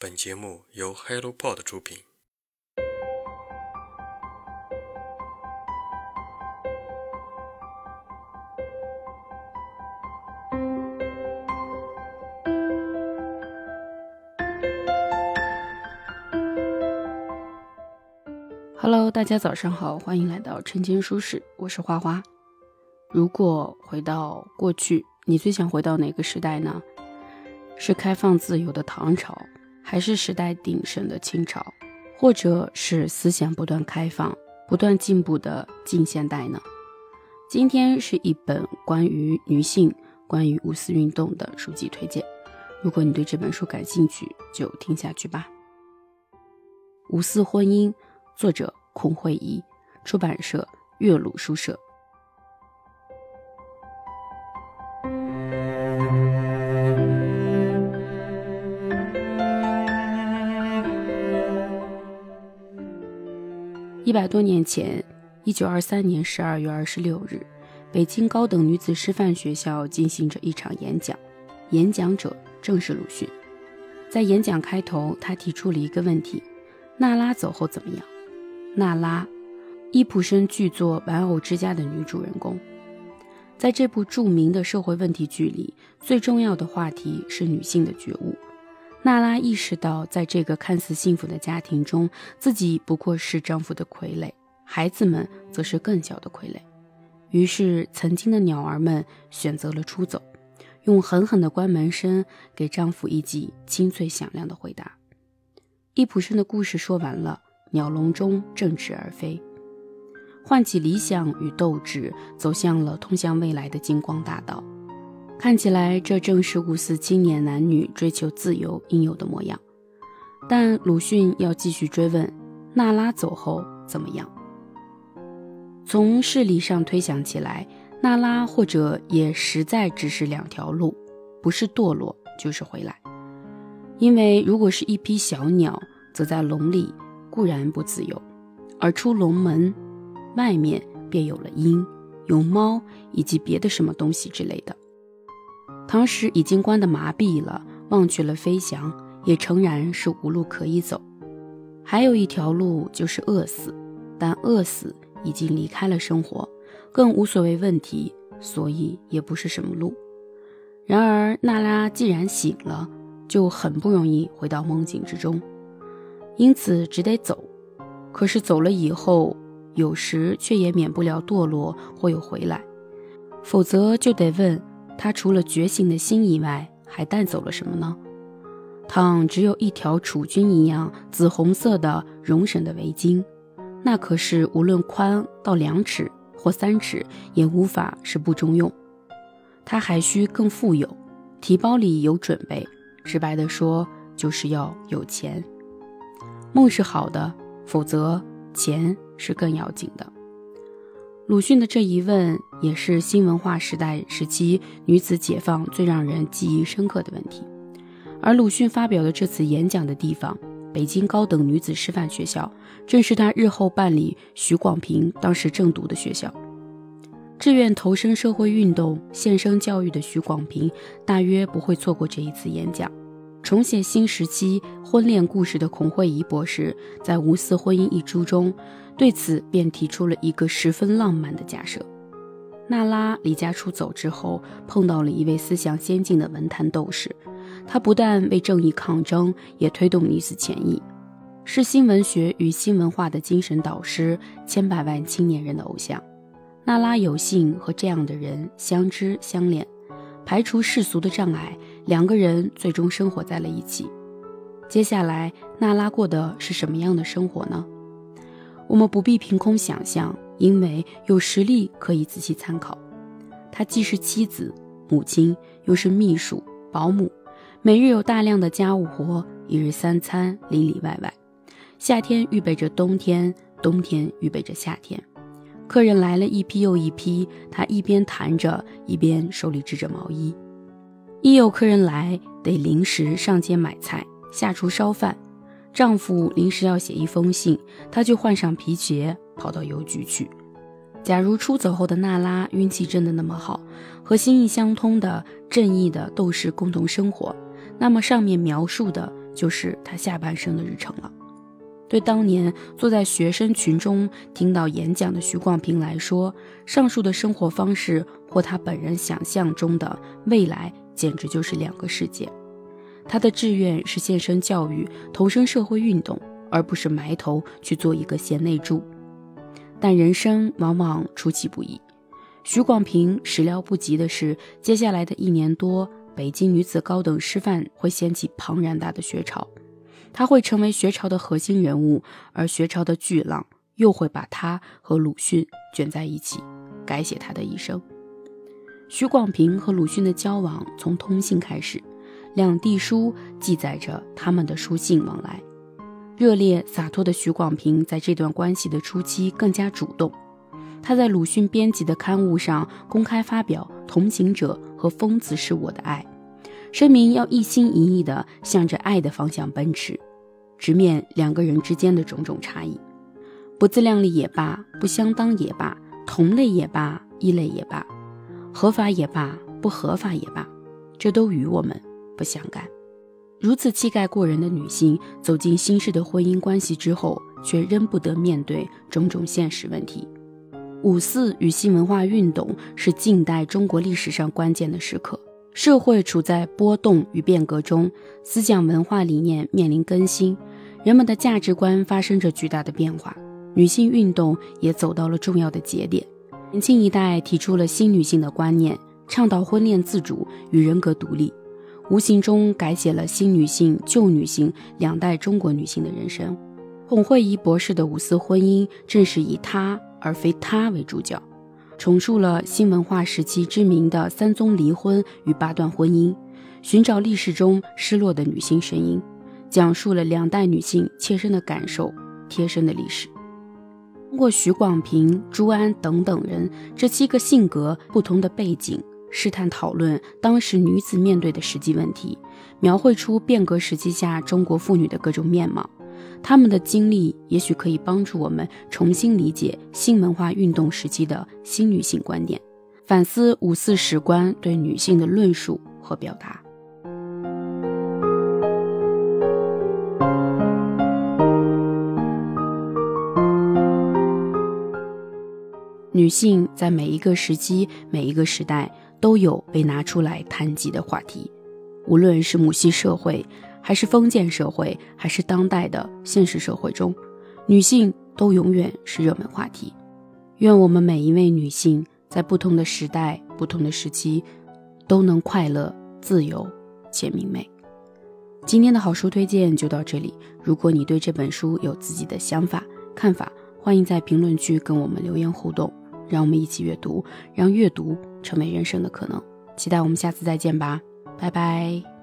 本节目由 HelloPod 出品。Hello，大家早上好，欢迎来到晨间书室，我是花花。如果回到过去，你最想回到哪个时代呢？是开放自由的唐朝，还是时代鼎盛的清朝，或者是思想不断开放、不断进步的近现代呢？今天是一本关于女性、关于五四运动的书籍推荐。如果你对这本书感兴趣，就听下去吧。五四婚姻。作者孔慧仪，出版社岳麓书社。一百多年前，一九二三年十二月二十六日，北京高等女子师范学校进行着一场演讲，演讲者正是鲁迅。在演讲开头，他提出了一个问题：娜拉走后怎么样？娜拉，伊普生剧作《玩偶之家》的女主人公，在这部著名的社会问题剧里，最重要的话题是女性的觉悟。娜拉意识到，在这个看似幸福的家庭中，自己不过是丈夫的傀儡，孩子们则是更小的傀儡。于是，曾经的鸟儿们选择了出走，用狠狠的关门声给丈夫一记清脆响亮的回答。伊普生的故事说完了。鸟笼中振翅而飞，唤起理想与斗志，走向了通向未来的金光大道。看起来，这正是五四青年男女追求自由应有的模样。但鲁迅要继续追问：娜拉走后怎么样？从事理上推想起来，娜拉或者也实在只是两条路，不是堕落，就是回来。因为如果是一批小鸟，则在笼里。固然不自由，而出笼门，外面便有了鹰、有猫以及别的什么东西之类的。唐时已经关得麻痹了，忘却了飞翔，也诚然是无路可以走。还有一条路就是饿死，但饿死已经离开了生活，更无所谓问题，所以也不是什么路。然而娜拉既然醒了，就很不容易回到梦境之中。因此只得走，可是走了以后，有时却也免不了堕落或又回来，否则就得问他除了觉醒的心以外，还带走了什么呢？倘只有一条楚君一样紫红色的绒绳的围巾，那可是无论宽到两尺或三尺，也无法是不中用。他还需更富有，提包里有准备，直白的说，就是要有钱。梦是好的，否则钱是更要紧的。鲁迅的这一问，也是新文化时代时期女子解放最让人记忆深刻的问题。而鲁迅发表的这次演讲的地方——北京高等女子师范学校，正是他日后办理许广平当时正读的学校。志愿投身社会运动、献身教育的许广平，大约不会错过这一次演讲。重写新时期婚恋故事的孔慧仪博士，在《无私婚姻》一书中，对此便提出了一个十分浪漫的假设：娜拉离家出走之后，碰到了一位思想先进的文坛斗士，他不但为正义抗争，也推动女子权益，是新文学与新文化的精神导师，千百万青年人的偶像。娜拉有幸和这样的人相知相恋，排除世俗的障碍。两个人最终生活在了一起。接下来，娜拉过的是什么样的生活呢？我们不必凭空想象，因为有实例可以仔细参考。她既是妻子、母亲，又是秘书、保姆，每日有大量的家务活，一日三餐里里外外。夏天预备着冬天，冬天预备着夏天。客人来了一批又一批，她一边谈着，一边手里织着毛衣。一有客人来，得临时上街买菜，下厨烧饭。丈夫临时要写一封信，她就换上皮鞋，跑到邮局去。假如出走后的娜拉运气真的那么好，和心意相通的正义的斗士共同生活，那么上面描述的就是他下半生的日程了。对当年坐在学生群中听到演讲的徐广平来说，上述的生活方式或他本人想象中的未来简直就是两个世界。他的志愿是献身教育，投身社会运动，而不是埋头去做一个贤内助。但人生往往出其不意。徐广平始料不及的是，接下来的一年多，北京女子高等师范会掀起庞然大的学潮，他会成为学潮的核心人物，而学潮的巨浪又会把他和鲁迅卷在一起，改写他的一生。徐广平和鲁迅的交往从通信开始，两地书记载着他们的书信往来。热烈洒脱的许广平在这段关系的初期更加主动。他在鲁迅编辑的刊物上公开发表《同行者》和《疯子是我的爱》，声明要一心一意地向着爱的方向奔驰，直面两个人之间的种种差异，不自量力也罢，不相当也罢，同类也罢，异类也罢，合法也罢，不合法也罢，这都与我们不相干。如此气概过人的女性，走进新式的婚姻关系之后，却仍不得面对种种现实问题。五四与新文化运动是近代中国历史上关键的时刻，社会处在波动与变革中，思想文化理念面临更新，人们的价值观发生着巨大的变化，女性运动也走到了重要的节点。年轻一代提出了新女性的观念，倡导婚恋自主与人格独立。无形中改写了新女性、旧女性两代中国女性的人生。孔慧仪博士的五四婚姻正是以她而非他为主角，重述了新文化时期知名的三宗离婚与八段婚姻，寻找历史中失落的女性声音，讲述了两代女性切身的感受、贴身的历史。通过徐广平、朱安等等人这七个性格不同的背景。试探讨论当时女子面对的实际问题，描绘出变革时期下中国妇女的各种面貌。她们的经历也许可以帮助我们重新理解新文化运动时期的新女性观点，反思五四史观对女性的论述和表达。女性在每一个时期、每一个时代。都有被拿出来谈及的话题，无论是母系社会，还是封建社会，还是当代的现实社会中，女性都永远是热门话题。愿我们每一位女性在不同的时代、不同的时期，都能快乐、自由且明媚。今天的好书推荐就到这里。如果你对这本书有自己的想法、看法，欢迎在评论区跟我们留言互动。让我们一起阅读，让阅读成为人生的可能。期待我们下次再见吧，拜拜。